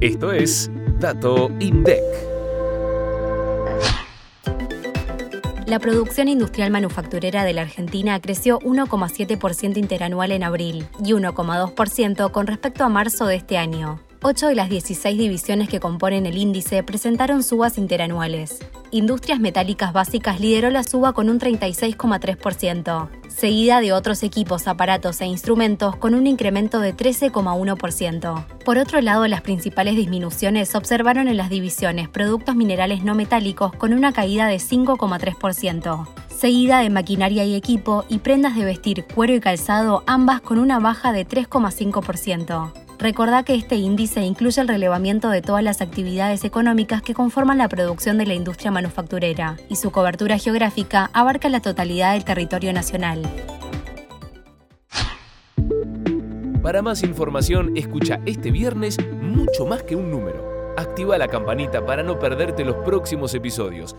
Esto es Dato INDEC. La producción industrial manufacturera de la Argentina creció 1,7% interanual en abril y 1,2% con respecto a marzo de este año. Ocho de las 16 divisiones que componen el índice presentaron subas interanuales. Industrias Metálicas Básicas lideró la suba con un 36,3%, seguida de otros equipos, aparatos e instrumentos con un incremento de 13,1%. Por otro lado, las principales disminuciones se observaron en las divisiones Productos Minerales No Metálicos con una caída de 5,3%, seguida de Maquinaria y Equipo y Prendas de Vestir, Cuero y Calzado, ambas con una baja de 3,5%. Recordá que este índice incluye el relevamiento de todas las actividades económicas que conforman la producción de la industria manufacturera, y su cobertura geográfica abarca la totalidad del territorio nacional. Para más información, escucha este viernes mucho más que un número. Activa la campanita para no perderte los próximos episodios